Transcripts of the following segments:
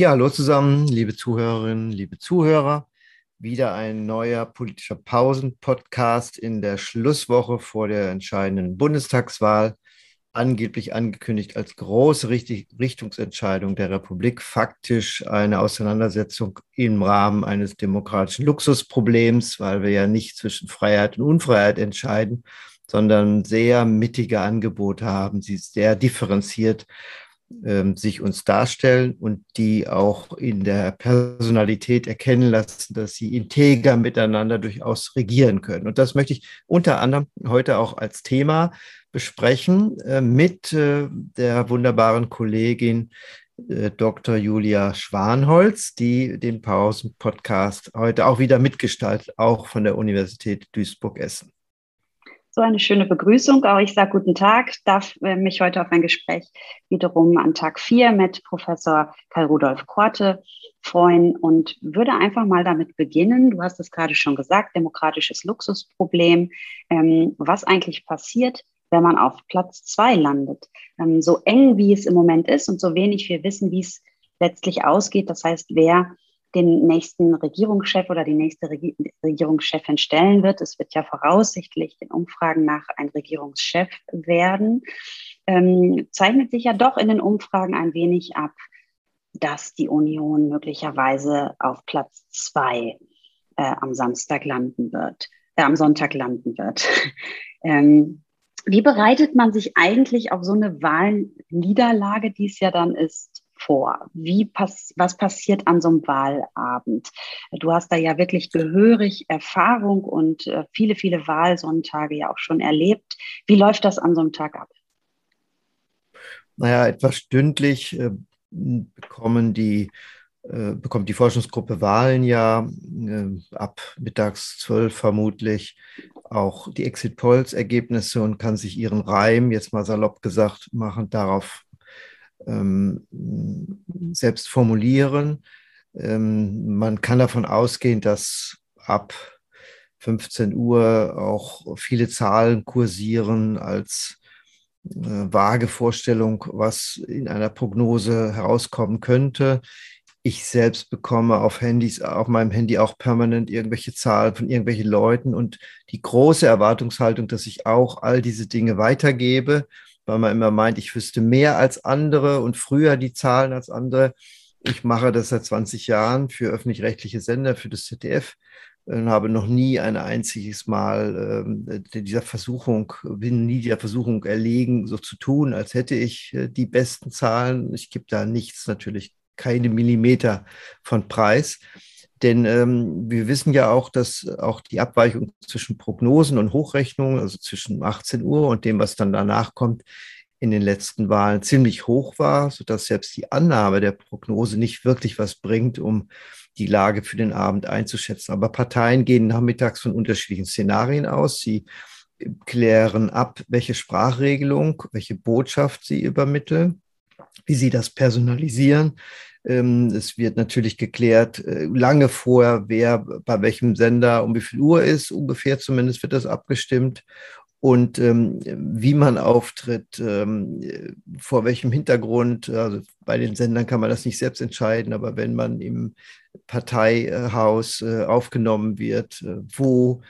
Ja, hallo zusammen, liebe Zuhörerinnen, liebe Zuhörer. Wieder ein neuer politischer Pausen-Podcast in der Schlusswoche vor der entscheidenden Bundestagswahl. Angeblich angekündigt als große Richtungsentscheidung der Republik, faktisch eine Auseinandersetzung im Rahmen eines demokratischen Luxusproblems, weil wir ja nicht zwischen Freiheit und Unfreiheit entscheiden, sondern sehr mittige Angebote haben, sie sehr differenziert ähm, sich uns darstellen und die auch in der Personalität erkennen lassen, dass sie integer miteinander durchaus regieren können. Und das möchte ich unter anderem heute auch als Thema besprechen äh, mit äh, der wunderbaren Kollegin äh, Dr. Julia Schwanholz, die den Pausen-Podcast heute auch wieder mitgestaltet, auch von der Universität Duisburg-Essen. So eine schöne Begrüßung. Auch ich sage guten Tag, darf äh, mich heute auf ein Gespräch wiederum an Tag 4 mit Professor Karl-Rudolf Korte freuen und würde einfach mal damit beginnen. Du hast es gerade schon gesagt, demokratisches Luxusproblem. Ähm, was eigentlich passiert, wenn man auf Platz 2 landet? Ähm, so eng, wie es im Moment ist und so wenig wir wissen, wie es letztlich ausgeht. Das heißt, wer den nächsten Regierungschef oder die nächste Regi Regierungschefin stellen wird. Es wird ja voraussichtlich den Umfragen nach ein Regierungschef werden. Ähm, zeichnet sich ja doch in den Umfragen ein wenig ab, dass die Union möglicherweise auf Platz zwei äh, am Samstag landen wird, äh, am Sonntag landen wird. ähm, wie bereitet man sich eigentlich auf so eine Wahlniederlage, die es ja dann ist, vor? Wie pass was passiert an so einem Wahlabend? Du hast da ja wirklich gehörig Erfahrung und äh, viele, viele Wahlsonntage ja auch schon erlebt. Wie läuft das an so einem Tag ab? Naja, etwa stündlich äh, bekommen die äh, bekommt die Forschungsgruppe Wahlen ja äh, ab mittags zwölf vermutlich auch die Exit-Polls-Ergebnisse und kann sich ihren Reim, jetzt mal salopp gesagt, machen, darauf ähm, selbst formulieren. Ähm, man kann davon ausgehen, dass ab 15 Uhr auch viele Zahlen kursieren als äh, vage Vorstellung, was in einer Prognose herauskommen könnte. Ich selbst bekomme auf Handys, auf meinem Handy auch permanent irgendwelche Zahlen von irgendwelchen Leuten und die große Erwartungshaltung, dass ich auch all diese Dinge weitergebe weil man immer meint, ich wüsste mehr als andere und früher die Zahlen als andere. Ich mache das seit 20 Jahren für öffentlich-rechtliche Sender, für das ZDF und habe noch nie ein einziges Mal äh, dieser Versuchung, bin nie der Versuchung erlegen, so zu tun, als hätte ich äh, die besten Zahlen. Ich gebe da nichts, natürlich keine Millimeter von Preis. Denn ähm, wir wissen ja auch, dass auch die Abweichung zwischen Prognosen und Hochrechnungen, also zwischen 18 Uhr und dem, was dann danach kommt, in den letzten Wahlen ziemlich hoch war, sodass selbst die Annahme der Prognose nicht wirklich was bringt, um die Lage für den Abend einzuschätzen. Aber Parteien gehen nachmittags von unterschiedlichen Szenarien aus. Sie klären ab, welche Sprachregelung, welche Botschaft sie übermitteln, wie sie das personalisieren, es wird natürlich geklärt, äh, lange vorher, wer bei welchem Sender um wie viel Uhr ist, ungefähr zumindest wird das abgestimmt. Und ähm, wie man auftritt, ähm, vor welchem Hintergrund, also bei den Sendern kann man das nicht selbst entscheiden, aber wenn man im Parteihaus äh, aufgenommen wird, äh, wo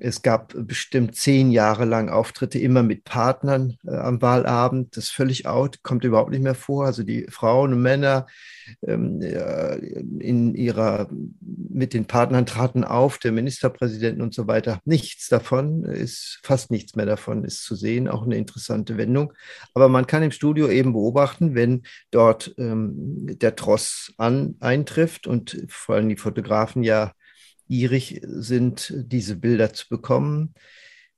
es gab bestimmt zehn Jahre lang Auftritte immer mit Partnern äh, am Wahlabend. Das ist völlig out, kommt überhaupt nicht mehr vor. Also die Frauen und Männer ähm, in ihrer, mit den Partnern traten auf, der Ministerpräsidenten und so weiter. Nichts davon ist, fast nichts mehr davon ist zu sehen. Auch eine interessante Wendung. Aber man kann im Studio eben beobachten, wenn dort ähm, der Tross an, eintrifft und vor allem die Fotografen ja gierig sind, diese Bilder zu bekommen,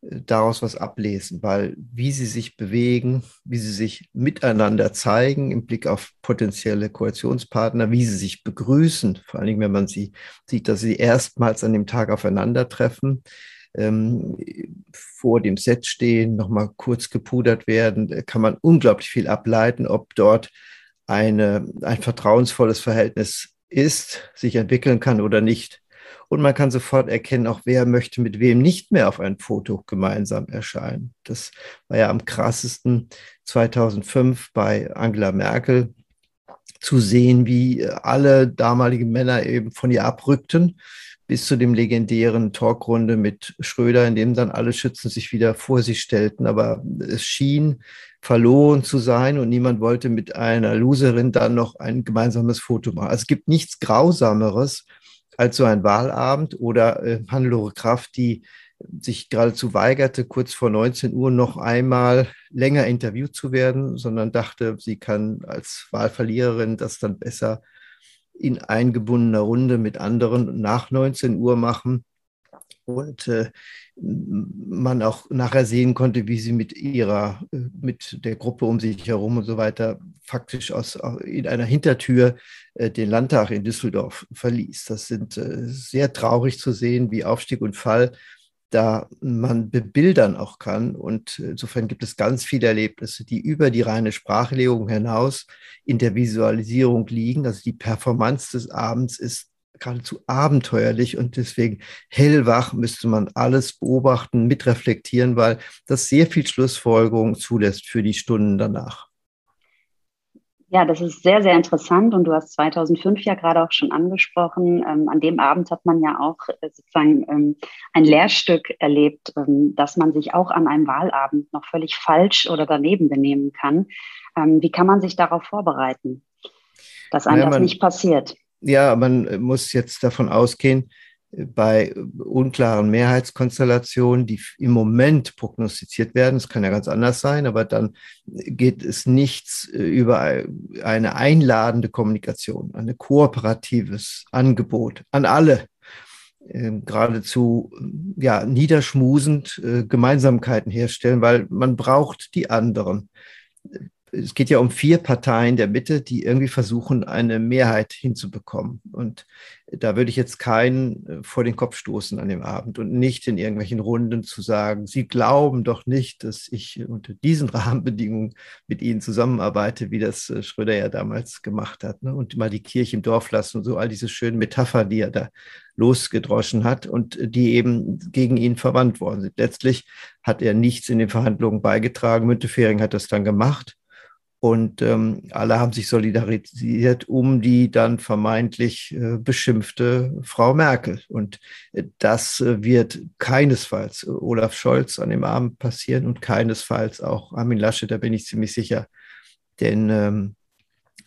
äh, daraus was ablesen, weil wie sie sich bewegen, wie sie sich miteinander zeigen im Blick auf potenzielle Koalitionspartner, wie sie sich begrüßen, vor allen Dingen, wenn man sie sieht, dass sie erstmals an dem Tag aufeinandertreffen, ähm, vor dem Set stehen, nochmal kurz gepudert werden, kann man unglaublich viel ableiten, ob dort eine, ein vertrauensvolles Verhältnis ist, sich entwickeln kann oder nicht. Und man kann sofort erkennen, auch wer möchte mit wem nicht mehr auf ein Foto gemeinsam erscheinen. Das war ja am krassesten 2005 bei Angela Merkel, zu sehen, wie alle damaligen Männer eben von ihr abrückten, bis zu dem legendären Talkrunde mit Schröder, in dem dann alle Schützen sich wieder vor sich stellten. Aber es schien verloren zu sein und niemand wollte mit einer Loserin dann noch ein gemeinsames Foto machen. Also es gibt nichts Grausameres als so ein Wahlabend oder äh, Hannelore Kraft, die sich geradezu weigerte, kurz vor 19 Uhr noch einmal länger interviewt zu werden, sondern dachte, sie kann als Wahlverliererin das dann besser in eingebundener Runde mit anderen nach 19 Uhr machen. Und äh, man auch nachher sehen konnte, wie sie mit ihrer, äh, mit der Gruppe um sich herum und so weiter faktisch aus, in einer Hintertür äh, den Landtag in Düsseldorf verließ. Das sind äh, sehr traurig zu sehen, wie Aufstieg und Fall da man bebildern auch kann. Und insofern gibt es ganz viele Erlebnisse, die über die reine Sprachlegung hinaus in der Visualisierung liegen. Also die Performance des Abends ist geradezu abenteuerlich und deswegen hellwach müsste man alles beobachten, mitreflektieren, weil das sehr viel Schlussfolgerung zulässt für die Stunden danach. Ja, das ist sehr, sehr interessant und du hast 2005 ja gerade auch schon angesprochen. Ähm, an dem Abend hat man ja auch äh, sozusagen ähm, ein Lehrstück erlebt, ähm, dass man sich auch an einem Wahlabend noch völlig falsch oder daneben benehmen kann. Ähm, wie kann man sich darauf vorbereiten, dass einem ja, das nicht passiert? Ja, man muss jetzt davon ausgehen, bei unklaren Mehrheitskonstellationen, die im Moment prognostiziert werden, es kann ja ganz anders sein, aber dann geht es nichts äh, über eine einladende Kommunikation, ein kooperatives Angebot an alle, ähm, geradezu ja, niederschmusend äh, Gemeinsamkeiten herstellen, weil man braucht die anderen es geht ja um vier Parteien der Mitte, die irgendwie versuchen, eine Mehrheit hinzubekommen. Und da würde ich jetzt keinen äh, vor den Kopf stoßen an dem Abend und nicht in irgendwelchen Runden zu sagen, Sie glauben doch nicht, dass ich unter diesen Rahmenbedingungen mit Ihnen zusammenarbeite, wie das äh, Schröder ja damals gemacht hat. Ne? Und mal die Kirche im Dorf lassen und so all diese schönen Metaphern, die er da losgedroschen hat und die eben gegen ihn verwandt worden sind. Letztlich hat er nichts in den Verhandlungen beigetragen. Müntefering hat das dann gemacht. Und ähm, alle haben sich solidarisiert um die dann vermeintlich äh, beschimpfte Frau Merkel. Und äh, das äh, wird keinesfalls Olaf Scholz an dem Abend passieren und keinesfalls auch Armin Laschet, da bin ich ziemlich sicher. Denn ähm,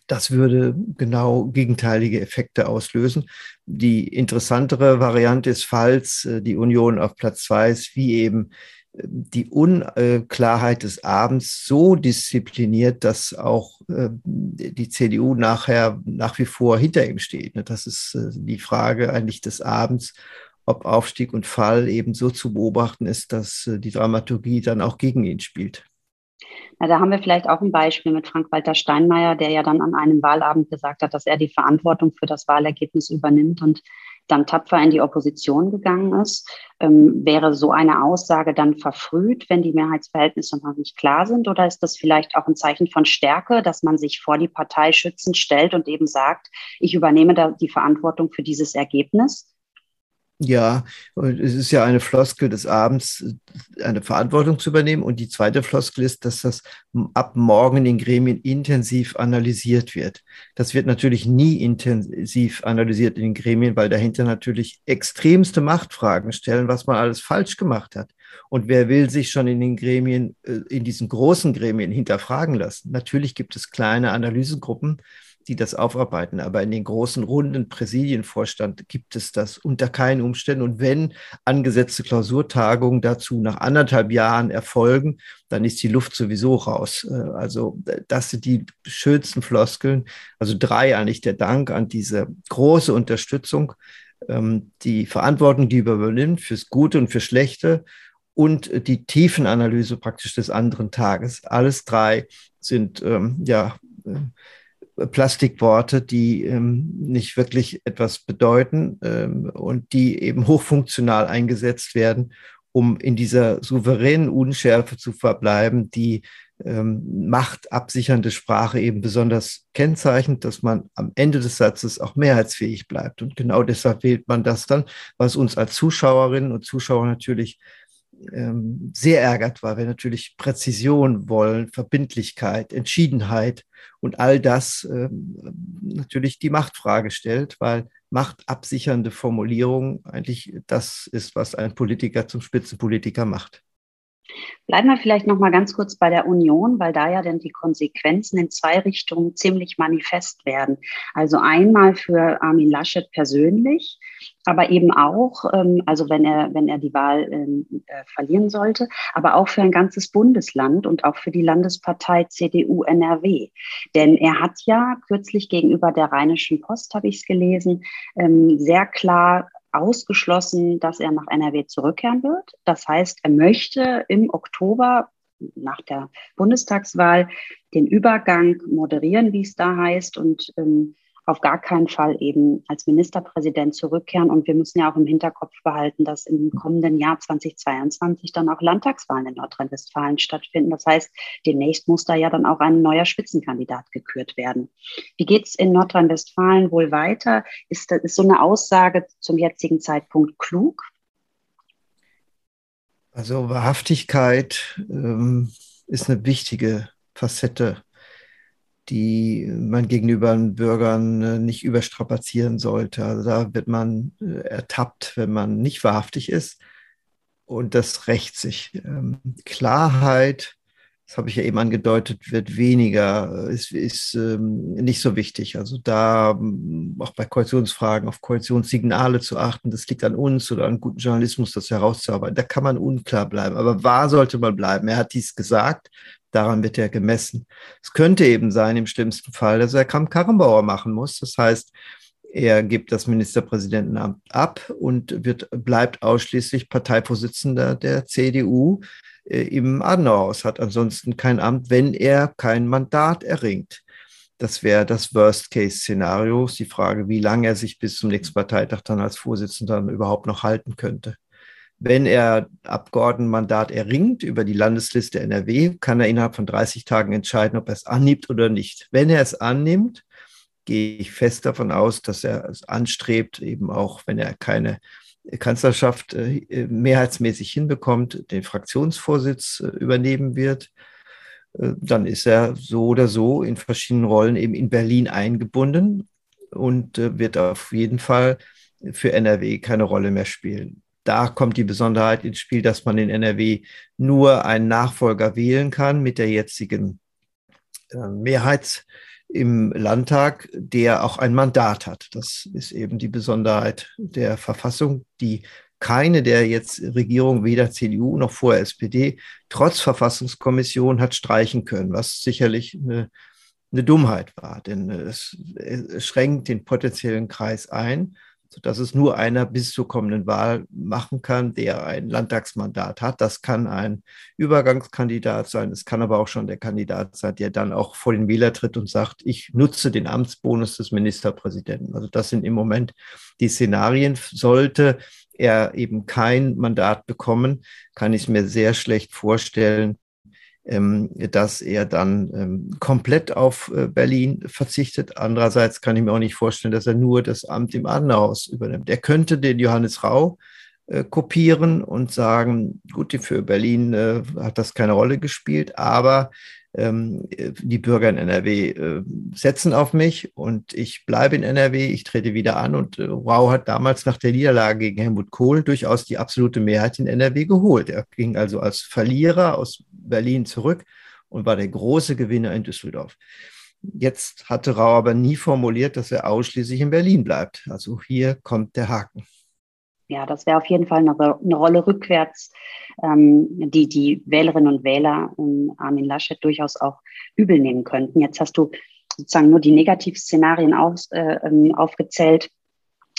das würde genau gegenteilige Effekte auslösen. Die interessantere Variante ist, falls äh, die Union auf Platz zwei ist, wie eben die Unklarheit des Abends so diszipliniert, dass auch äh, die CDU nachher nach wie vor hinter ihm steht. Ne? Das ist äh, die Frage eigentlich des Abends, ob Aufstieg und Fall eben so zu beobachten ist, dass äh, die Dramaturgie dann auch gegen ihn spielt. Na, da haben wir vielleicht auch ein Beispiel mit Frank-Walter Steinmeier, der ja dann an einem Wahlabend gesagt hat, dass er die Verantwortung für das Wahlergebnis übernimmt und dann tapfer in die Opposition gegangen ist. Ähm, wäre so eine Aussage dann verfrüht, wenn die Mehrheitsverhältnisse noch nicht klar sind? Oder ist das vielleicht auch ein Zeichen von Stärke, dass man sich vor die Partei schützend stellt und eben sagt, ich übernehme da die Verantwortung für dieses Ergebnis? Ja, es ist ja eine Floskel des Abends, eine Verantwortung zu übernehmen. Und die zweite Floskel ist, dass das ab morgen in den Gremien intensiv analysiert wird. Das wird natürlich nie intensiv analysiert in den Gremien, weil dahinter natürlich extremste Machtfragen stellen, was man alles falsch gemacht hat. Und wer will sich schon in den Gremien, äh, in diesen großen Gremien hinterfragen lassen? Natürlich gibt es kleine Analysegruppen, die das aufarbeiten. Aber in den großen Runden Präsidienvorstand gibt es das unter keinen Umständen. Und wenn angesetzte Klausurtagungen dazu nach anderthalb Jahren erfolgen, dann ist die Luft sowieso raus. Äh, also das sind die schönsten Floskeln. Also drei eigentlich der Dank an diese große Unterstützung, ähm, die Verantwortung, die übernimmt fürs Gute und fürs Schlechte und die Tiefenanalyse praktisch des anderen Tages. Alles drei sind ähm, ja äh, Plastikworte, die ähm, nicht wirklich etwas bedeuten ähm, und die eben hochfunktional eingesetzt werden, um in dieser souveränen Unschärfe zu verbleiben, die ähm, machtabsichernde Sprache eben besonders kennzeichnet, dass man am Ende des Satzes auch mehrheitsfähig bleibt. Und genau deshalb wählt man das dann, was uns als Zuschauerinnen und Zuschauer natürlich ähm, sehr ärgert, weil wir natürlich Präzision wollen, Verbindlichkeit, Entschiedenheit und all das ähm, natürlich die Machtfrage stellt, weil machtabsichernde Formulierung eigentlich das ist, was ein Politiker zum Spitzenpolitiker macht. Bleiben wir vielleicht noch mal ganz kurz bei der Union, weil da ja dann die Konsequenzen in zwei Richtungen ziemlich manifest werden. Also einmal für Armin Laschet persönlich, aber eben auch, ähm, also wenn er, wenn er die Wahl ähm, äh, verlieren sollte, aber auch für ein ganzes Bundesland und auch für die Landespartei CDU NRW. Denn er hat ja kürzlich gegenüber der Rheinischen Post, habe ich es gelesen, ähm, sehr klar ausgeschlossen, dass er nach NRW zurückkehren wird. Das heißt, er möchte im Oktober nach der Bundestagswahl den Übergang moderieren, wie es da heißt, und ähm, auf gar keinen Fall eben als Ministerpräsident zurückkehren. Und wir müssen ja auch im Hinterkopf behalten, dass im kommenden Jahr 2022 dann auch Landtagswahlen in Nordrhein-Westfalen stattfinden. Das heißt, demnächst muss da ja dann auch ein neuer Spitzenkandidat gekürt werden. Wie geht es in Nordrhein-Westfalen wohl weiter? Ist, das, ist so eine Aussage zum jetzigen Zeitpunkt klug? Also Wahrhaftigkeit ähm, ist eine wichtige Facette die man gegenüber den Bürgern äh, nicht überstrapazieren sollte. Also da wird man äh, ertappt, wenn man nicht wahrhaftig ist. Und das rächt sich. Ähm, Klarheit, das habe ich ja eben angedeutet, wird weniger, äh, ist, ist ähm, nicht so wichtig. Also da auch bei Koalitionsfragen auf Koalitionssignale zu achten, das liegt an uns oder an guten Journalismus, das herauszuarbeiten. Da kann man unklar bleiben. Aber wahr sollte man bleiben. Er hat dies gesagt. Daran wird er gemessen. Es könnte eben sein, im schlimmsten Fall, dass er Kramp-Karrenbauer machen muss. Das heißt, er gibt das Ministerpräsidentenamt ab und wird, bleibt ausschließlich Parteivorsitzender der CDU äh, im Adenauerhaus, hat ansonsten kein Amt, wenn er kein Mandat erringt. Das wäre das Worst-Case-Szenario. Die Frage, wie lange er sich bis zum nächsten Parteitag dann als Vorsitzender überhaupt noch halten könnte. Wenn er Abgeordnetenmandat erringt über die Landesliste NRW, kann er innerhalb von 30 Tagen entscheiden, ob er es annimmt oder nicht. Wenn er es annimmt, gehe ich fest davon aus, dass er es anstrebt, eben auch, wenn er keine Kanzlerschaft äh, mehrheitsmäßig hinbekommt, den Fraktionsvorsitz äh, übernehmen wird. Äh, dann ist er so oder so in verschiedenen Rollen eben in Berlin eingebunden und wird auf jeden Fall für NRW keine Rolle mehr spielen da kommt die Besonderheit ins Spiel, dass man in NRW nur einen Nachfolger wählen kann mit der jetzigen äh, Mehrheit im Landtag, der auch ein Mandat hat. Das ist eben die Besonderheit der Verfassung, die keine der jetzt Regierung, weder CDU noch vorher SPD, trotz Verfassungskommission hat streichen können, was sicherlich eine, eine Dummheit war, denn es, es schränkt den potenziellen Kreis ein sodass es nur einer bis zur kommenden Wahl machen kann, der ein Landtagsmandat hat. Das kann ein Übergangskandidat sein, es kann aber auch schon der Kandidat sein, der dann auch vor den Wähler tritt und sagt, ich nutze den Amtsbonus des Ministerpräsidenten. Also das sind im Moment die Szenarien. Sollte er eben kein Mandat bekommen, kann ich mir sehr schlecht vorstellen, dass er dann ähm, komplett auf äh, Berlin verzichtet. Andererseits kann ich mir auch nicht vorstellen, dass er nur das Amt im Adenauerhaus übernimmt. Er könnte den Johannes Rau äh, kopieren und sagen, gut, für Berlin äh, hat das keine Rolle gespielt, aber ähm, die Bürger in NRW äh, setzen auf mich und ich bleibe in NRW, ich trete wieder an und äh, Rau hat damals nach der Niederlage gegen Helmut Kohl durchaus die absolute Mehrheit in NRW geholt. Er ging also als Verlierer aus Berlin zurück und war der große Gewinner in Düsseldorf. Jetzt hatte Rau aber nie formuliert, dass er ausschließlich in Berlin bleibt. Also hier kommt der Haken. Ja, das wäre auf jeden Fall eine, Rolle rückwärts, ähm, die die Wählerinnen und Wähler um Armin Laschet durchaus auch übel nehmen könnten. Jetzt hast du sozusagen nur die Negativszenarien aus, äh, ähm, aufgezählt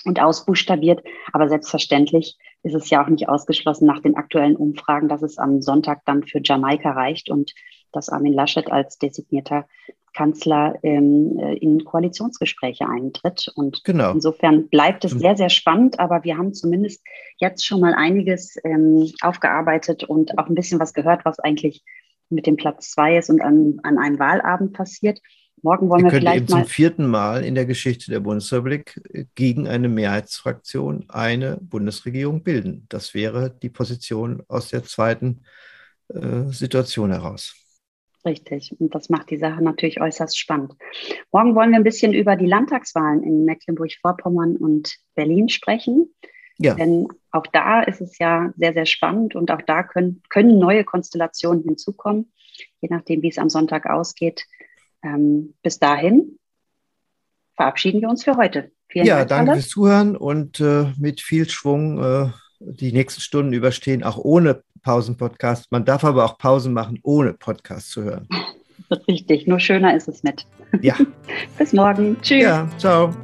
und ausbuchstabiert. Aber selbstverständlich ist es ja auch nicht ausgeschlossen nach den aktuellen Umfragen, dass es am Sonntag dann für Jamaika reicht und dass Armin Laschet als designierter Kanzler ähm, äh, in Koalitionsgespräche eintritt. Und genau. insofern bleibt es sehr, sehr spannend, aber wir haben zumindest jetzt schon mal einiges ähm, aufgearbeitet und auch ein bisschen was gehört, was eigentlich mit dem Platz zwei ist und an, an einem Wahlabend passiert. Morgen wollen wir, wir vielleicht eben mal zum vierten Mal in der Geschichte der Bundesrepublik gegen eine Mehrheitsfraktion eine Bundesregierung bilden. Das wäre die Position aus der zweiten äh, Situation heraus. Richtig. Und das macht die Sache natürlich äußerst spannend. Morgen wollen wir ein bisschen über die Landtagswahlen in Mecklenburg-Vorpommern und Berlin sprechen. Ja. Denn auch da ist es ja sehr, sehr spannend und auch da können, können neue Konstellationen hinzukommen, je nachdem, wie es am Sonntag ausgeht. Ähm, bis dahin verabschieden wir uns für heute. Vielen ja, Dank, danke fürs Zuhören und äh, mit viel Schwung äh, die nächsten Stunden überstehen, auch ohne Pausenpodcast. Man darf aber auch Pausen machen, ohne Podcast zu hören. Richtig, nur schöner ist es mit. Ja. Bis morgen. Tschüss. Ja, ciao.